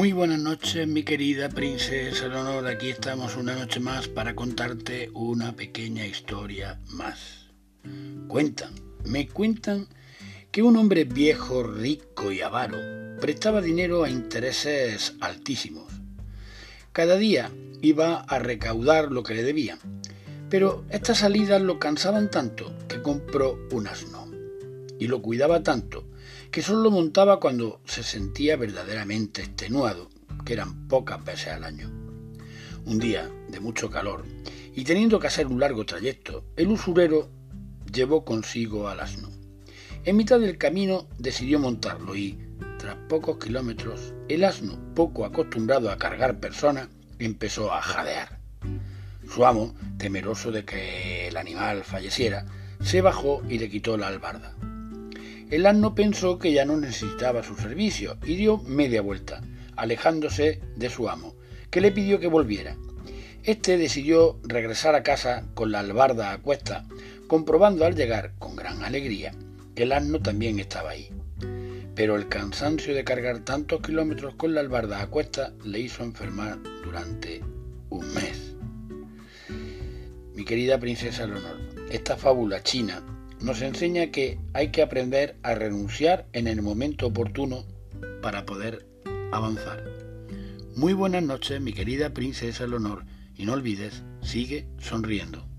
Muy buenas noches, mi querida princesa Leonor. Aquí estamos una noche más para contarte una pequeña historia más. Cuentan, me cuentan que un hombre viejo, rico y avaro prestaba dinero a intereses altísimos. Cada día iba a recaudar lo que le debían, pero estas salidas lo cansaban tanto que compró un asno y lo cuidaba tanto que solo lo montaba cuando se sentía verdaderamente extenuado, que eran pocas veces al año. Un día de mucho calor, y teniendo que hacer un largo trayecto, el usurero llevó consigo al asno. En mitad del camino decidió montarlo y, tras pocos kilómetros, el asno, poco acostumbrado a cargar personas, empezó a jadear. Su amo, temeroso de que el animal falleciera, se bajó y le quitó la albarda. El asno pensó que ya no necesitaba su servicio y dio media vuelta, alejándose de su amo, que le pidió que volviera. Este decidió regresar a casa con la albarda a cuesta, comprobando al llegar, con gran alegría, que el asno también estaba ahí. Pero el cansancio de cargar tantos kilómetros con la albarda a cuesta le hizo enfermar durante un mes. Mi querida princesa Leonor, esta fábula china nos enseña que hay que aprender a renunciar en el momento oportuno para poder avanzar. Muy buenas noches, mi querida princesa Leonor, y no olvides, sigue sonriendo.